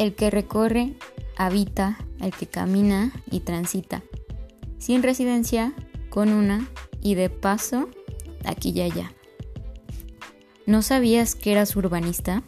el que recorre, habita, el que camina y transita, sin residencia, con una y de paso, aquí y allá. ¿No sabías que eras urbanista?